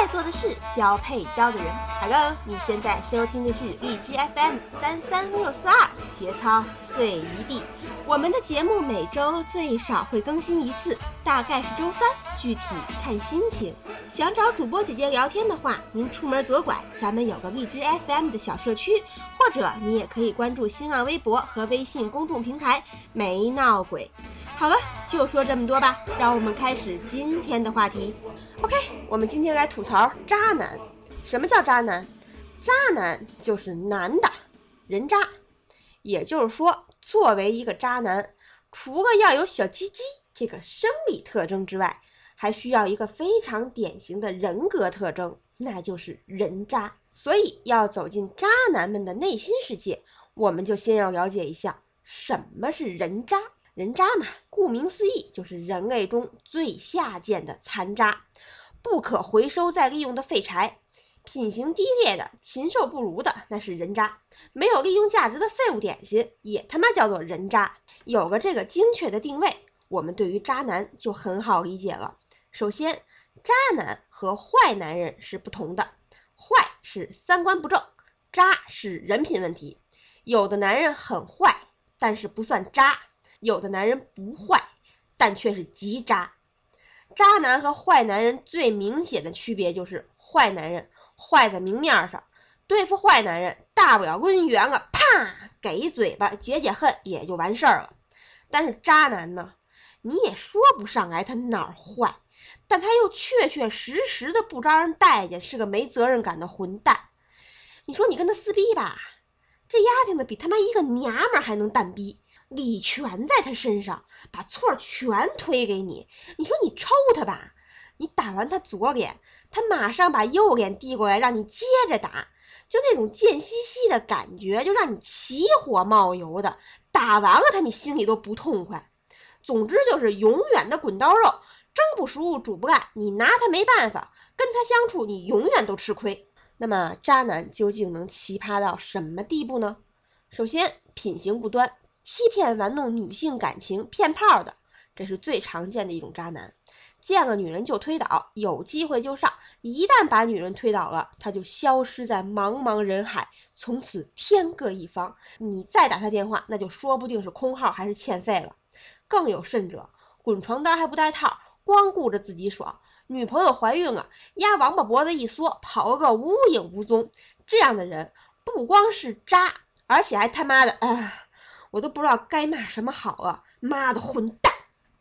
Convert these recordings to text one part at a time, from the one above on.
爱做的事，交配交的人。Hello，你现在收听的是荔枝 FM 三三六四二，节操碎一地。我们的节目每周最少会更新一次，大概是周三，具体看心情。想找主播姐姐聊天的话，您出门左拐，咱们有个荔枝 FM 的小社区，或者你也可以关注新浪微博和微信公众平台“没闹鬼”。好了，就说这么多吧，让我们开始今天的话题。OK，我们今天来吐槽渣男。什么叫渣男？渣男就是男的，人渣。也就是说，作为一个渣男，除了要有小鸡鸡这个生理特征之外，还需要一个非常典型的人格特征，那就是人渣。所以，要走进渣男们的内心世界，我们就先要了解一下什么是人渣。人渣嘛，顾名思义，就是人类中最下贱的残渣。不可回收再利用的废柴，品行低劣的、禽兽不如的，那是人渣；没有利用价值的废物点心，也他妈叫做人渣。有个这个精确的定位，我们对于渣男就很好理解了。首先，渣男和坏男人是不同的，坏是三观不正，渣是人品问题。有的男人很坏，但是不算渣；有的男人不坏，但却是极渣。渣男和坏男人最明显的区别就是，坏男人坏在明面上，对付坏男人大不了抡圆了，啪给一嘴巴解解恨也就完事儿了。但是渣男呢，你也说不上来他哪儿坏，但他又确确实实的不招人待见，是个没责任感的混蛋。你说你跟他撕逼吧，这丫挺的比他妈一个娘们儿还能蛋逼。理全在他身上，把错全推给你。你说你抽他吧，你打完他左脸，他马上把右脸递过来让你接着打，就那种贱兮兮的感觉，就让你起火冒油的。打完了他，你心里都不痛快。总之就是永远的滚刀肉，蒸不熟煮不烂，你拿他没办法，跟他相处你永远都吃亏。那么渣男究竟能奇葩到什么地步呢？首先品行不端。欺骗玩弄女性感情骗炮的，这是最常见的一种渣男。见了女人就推倒，有机会就上，一旦把女人推倒了，他就消失在茫茫人海，从此天各一方。你再打他电话，那就说不定是空号还是欠费了。更有甚者，滚床单还不带套，光顾着自己爽。女朋友怀孕了，压王八脖子一缩，跑个无影无踪。这样的人不光是渣，而且还他妈的啊！我都不知道该骂什么好啊！妈的混蛋！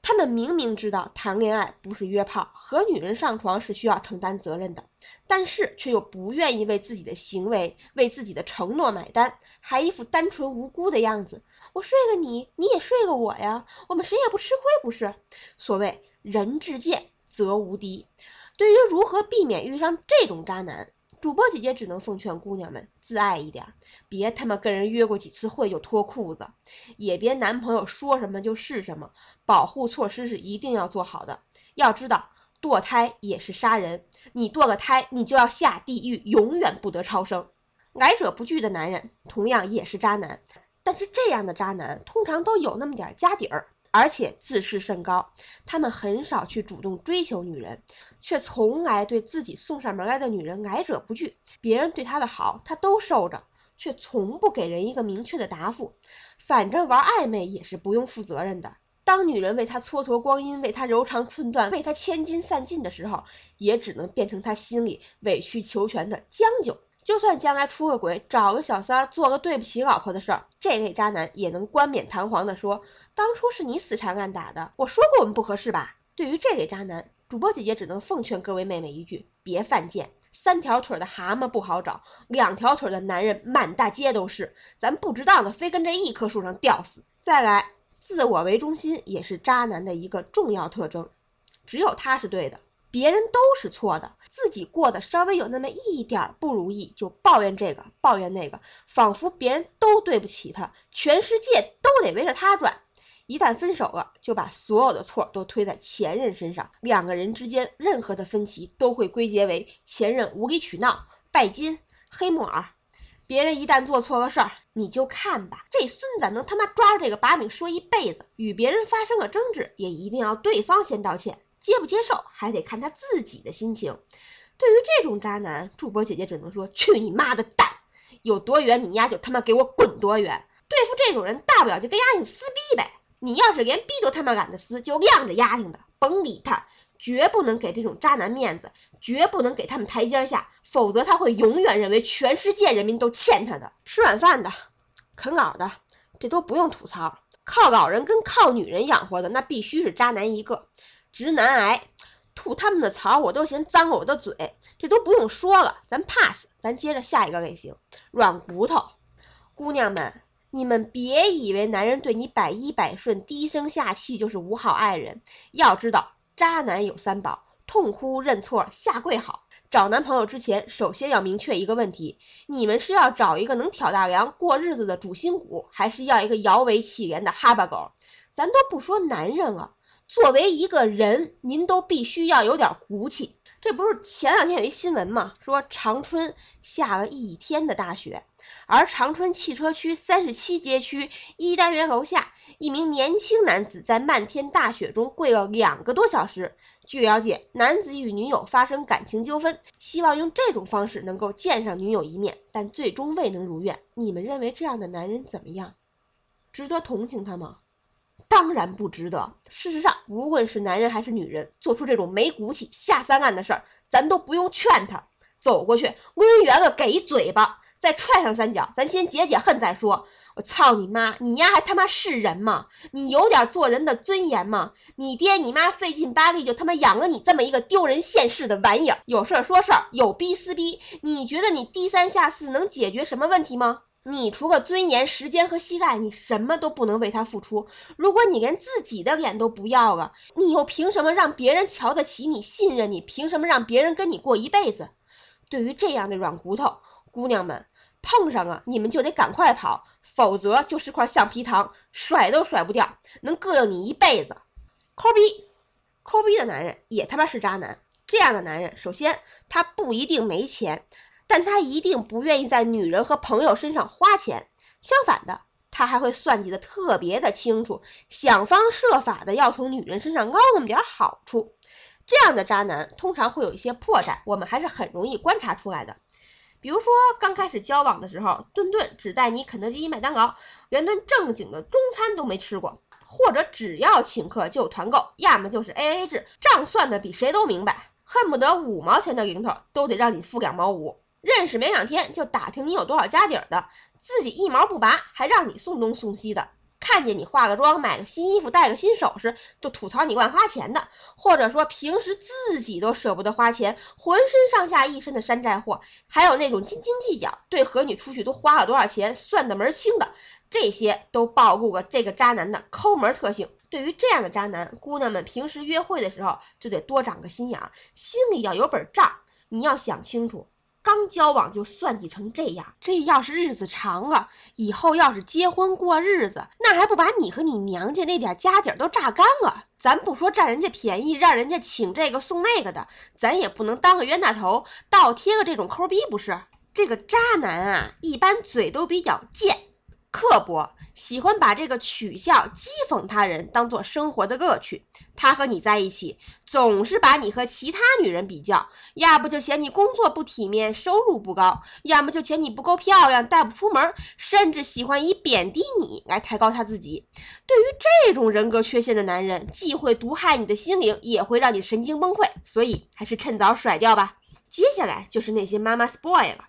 他们明明知道谈恋爱不是约炮，和女人上床是需要承担责任的，但是却又不愿意为自己的行为、为自己的承诺买单，还一副单纯无辜的样子。我睡了你，你也睡了我呀，我们谁也不吃亏，不是？所谓人至贱则无敌。对于如何避免遇上这种渣男，主播姐姐只能奉劝姑娘们自爱一点，别他妈跟人约过几次会就脱裤子，也别男朋友说什么就是什么，保护措施是一定要做好的。要知道，堕胎也是杀人，你堕个胎，你就要下地狱，永远不得超生。来者不拒的男人同样也是渣男，但是这样的渣男通常都有那么点家底儿。而且自视甚高，他们很少去主动追求女人，却从来对自己送上门来的女人来者不拒。别人对他的好，他都受着，却从不给人一个明确的答复。反正玩暧昧也是不用负责任的。当女人为他蹉跎光阴，为他柔肠寸断，为他千金散尽的时候，也只能变成他心里委曲求全的将就。就算将来出个轨，找个小三儿做个对不起老婆的事儿，这类渣男也能冠冕堂皇的说：“当初是你死缠烂打的，我说过我们不合适吧？”对于这类渣男，主播姐姐只能奉劝各位妹妹一句：别犯贱。三条腿的蛤蟆不好找，两条腿的男人满大街都是，咱不值当的非跟这一棵树上吊死。再来，自我为中心也是渣男的一个重要特征，只有他是对的。别人都是错的，自己过得稍微有那么一点不如意，就抱怨这个抱怨那个，仿佛别人都对不起他，全世界都得围着他转。一旦分手了，就把所有的错都推在前任身上，两个人之间任何的分歧都会归结为前任无理取闹、拜金、黑木耳。别人一旦做错了事儿，你就看吧，这孙子能他妈抓着这个把柄说一辈子。与别人发生了争执，也一定要对方先道歉。接不接受还得看他自己的心情。对于这种渣男，主播姐姐只能说去你妈的蛋！有多远你丫就他妈给我滚多远！对付这种人，大不了就跟丫挺撕逼呗。你要是连逼都他妈懒得撕，就晾着丫挺的，甭理他，绝不能给这种渣男面子，绝不能给他们台阶下，否则他会永远认为全世界人民都欠他的。吃软饭的，啃老的，这都不用吐槽。靠老人跟靠女人养活的，那必须是渣男一个。直男癌。吐他们的槽，我都嫌脏了我的嘴，这都不用说了，咱 pass，咱接着下一个类型，软骨头。姑娘们，你们别以为男人对你百依百顺、低声下气就是五好爱人，要知道渣男有三宝：痛哭、认错、下跪。好，找男朋友之前，首先要明确一个问题：你们是要找一个能挑大梁、过日子的主心骨，还是要一个摇尾乞怜的哈巴狗？咱都不说男人了。作为一个人，您都必须要有点骨气。这不是前两天有一新闻吗？说长春下了一天的大雪，而长春汽车区三十七街区一单元楼下，一名年轻男子在漫天大雪中跪了两个多小时。据了解，男子与女友发生感情纠纷，希望用这种方式能够见上女友一面，但最终未能如愿。你们认为这样的男人怎么样？值得同情他吗？当然不值得。事实上，无论是男人还是女人，做出这种没骨气、下三滥的事儿，咱都不用劝他，走过去抡圆了给一嘴巴，再踹上三脚，咱先解解恨再说。我操你妈！你丫还他妈是人吗？你有点做人的尊严吗？你爹你妈费劲巴力就他妈养了你这么一个丢人现世的玩意儿，有事儿说事儿，有逼撕逼。你觉得你低三下四能解决什么问题吗？你除了尊严、时间和膝盖，你什么都不能为他付出。如果你连自己的脸都不要了，你又凭什么让别人瞧得起你、信任你？凭什么让别人跟你过一辈子？对于这样的软骨头姑娘们，碰上啊你们就得赶快跑，否则就是块橡皮糖，甩都甩不掉，能膈应你一辈子。抠逼，抠逼的男人也他妈是渣男。这样的男人，首先他不一定没钱。但他一定不愿意在女人和朋友身上花钱，相反的，他还会算计的特别的清楚，想方设法的要从女人身上捞那么点好处。这样的渣男通常会有一些破绽，我们还是很容易观察出来的。比如说，刚开始交往的时候，顿顿只带你肯德基、麦当劳，连顿正经的中餐都没吃过；或者只要请客就团购，要么就是 A A 制，账算的比谁都明白，恨不得五毛钱的零头都得让你付两毛五。认识没两天就打听你有多少家底儿的，自己一毛不拔还让你送东送西的，看见你化个妆、买个新衣服、戴个新首饰就吐槽你乱花钱的，或者说平时自己都舍不得花钱，浑身上下一身的山寨货，还有那种斤斤计较，对和你出去都花了多少钱算得门儿清的，这些都暴露了这个渣男的抠门特性。对于这样的渣男，姑娘们平时约会的时候就得多长个心眼儿，心里要有本账，你要想清楚。刚交往就算计成这样，这要是日子长了，以后要是结婚过日子，那还不把你和你娘家那点家底儿都榨干了？咱不说占人家便宜，让人家请这个送那个的，咱也不能当个冤大头，倒贴个这种抠逼不是？这个渣男啊，一般嘴都比较贱。刻薄，喜欢把这个取笑、讥讽他人当做生活的乐趣。他和你在一起，总是把你和其他女人比较，要不就嫌你工作不体面、收入不高，要么就嫌你不够漂亮、带不出门，甚至喜欢以贬低你来抬高他自己。对于这种人格缺陷的男人，既会毒害你的心灵，也会让你神经崩溃。所以，还是趁早甩掉吧。接下来就是那些妈妈 boy 了。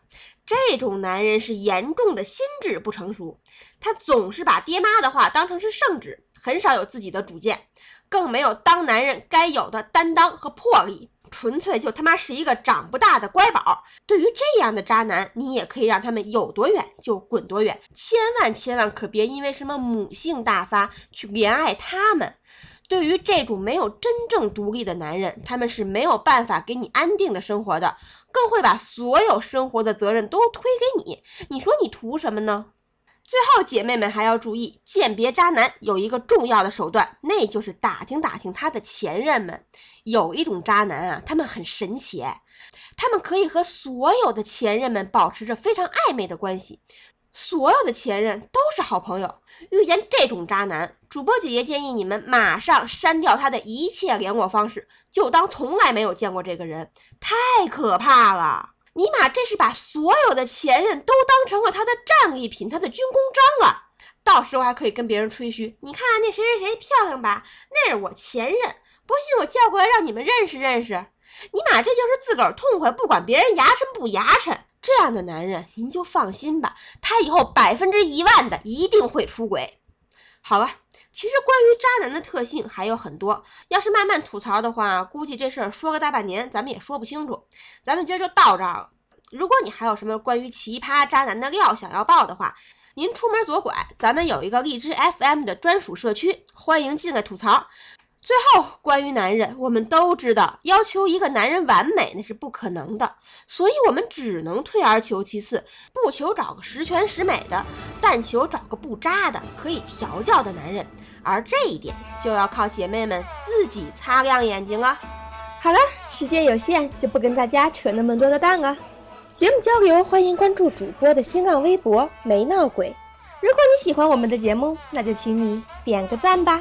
这种男人是严重的心智不成熟，他总是把爹妈的话当成是圣旨，很少有自己的主见，更没有当男人该有的担当和魄力，纯粹就他妈是一个长不大的乖宝。对于这样的渣男，你也可以让他们有多远就滚多远，千万千万可别因为什么母性大发去怜爱他们。对于这种没有真正独立的男人，他们是没有办法给你安定的生活的，更会把所有生活的责任都推给你。你说你图什么呢？最后，姐妹们还要注意，鉴别渣男有一个重要的手段，那就是打听打听他的前任们。有一种渣男啊，他们很神奇，他们可以和所有的前任们保持着非常暧昧的关系。所有的前任都是好朋友。遇见这种渣男，主播姐姐建议你们马上删掉他的一切联络方式，就当从来没有见过这个人。太可怕了！尼玛，这是把所有的前任都当成了他的战利品，他的军功章啊！到时候还可以跟别人吹嘘，你看那谁谁谁漂亮吧？那是我前任，不信我叫过来让你们认识认识。尼玛，这就是自个儿痛快，不管别人牙碜不牙碜。这样的男人，您就放心吧，他以后百分之一万的一定会出轨。好了，其实关于渣男的特性还有很多，要是慢慢吐槽的话，估计这事儿说个大半年，咱们也说不清楚。咱们今儿就到这儿了。如果你还有什么关于奇葩渣男的料想要爆的话，您出门左拐，咱们有一个荔枝 FM 的专属社区，欢迎进来吐槽。最后，关于男人，我们都知道，要求一个男人完美那是不可能的，所以我们只能退而求其次，不求找个十全十美的，但求找个不渣的、可以调教的男人。而这一点，就要靠姐妹们自己擦亮眼睛了。好了，时间有限，就不跟大家扯那么多的蛋了。节目交流，欢迎关注主播的新浪微博“没闹鬼”。如果你喜欢我们的节目，那就请你点个赞吧。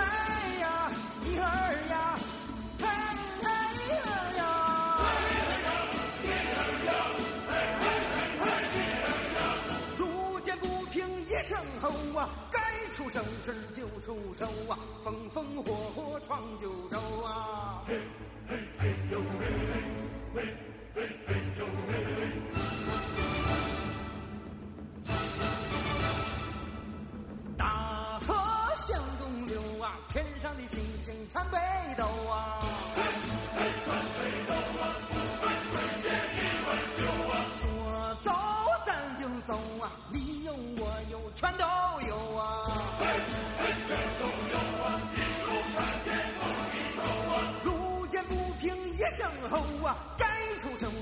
啊，该出手时就出手啊，风风火火闯九州啊！嘿嘿嘿呦嘿，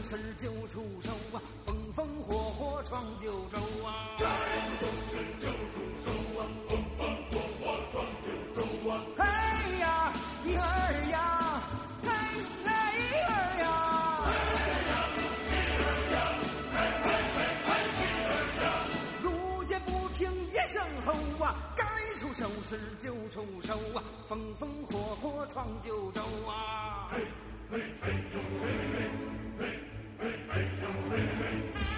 出手时就出手啊，风风火火闯九州啊！该出手时就出手啊，风风火火闯九州啊！嘿呀，一儿呀，嘿嘿一儿呀，嘿呀，一儿呀，嘿嘿嘿嘿一儿呀！路见不平一声吼啊，该出手时就出手啊，风风火火闯九州啊！嘿嘿嘿嘿，嘿嘿嘿 ring, ring, ring, ring, ring.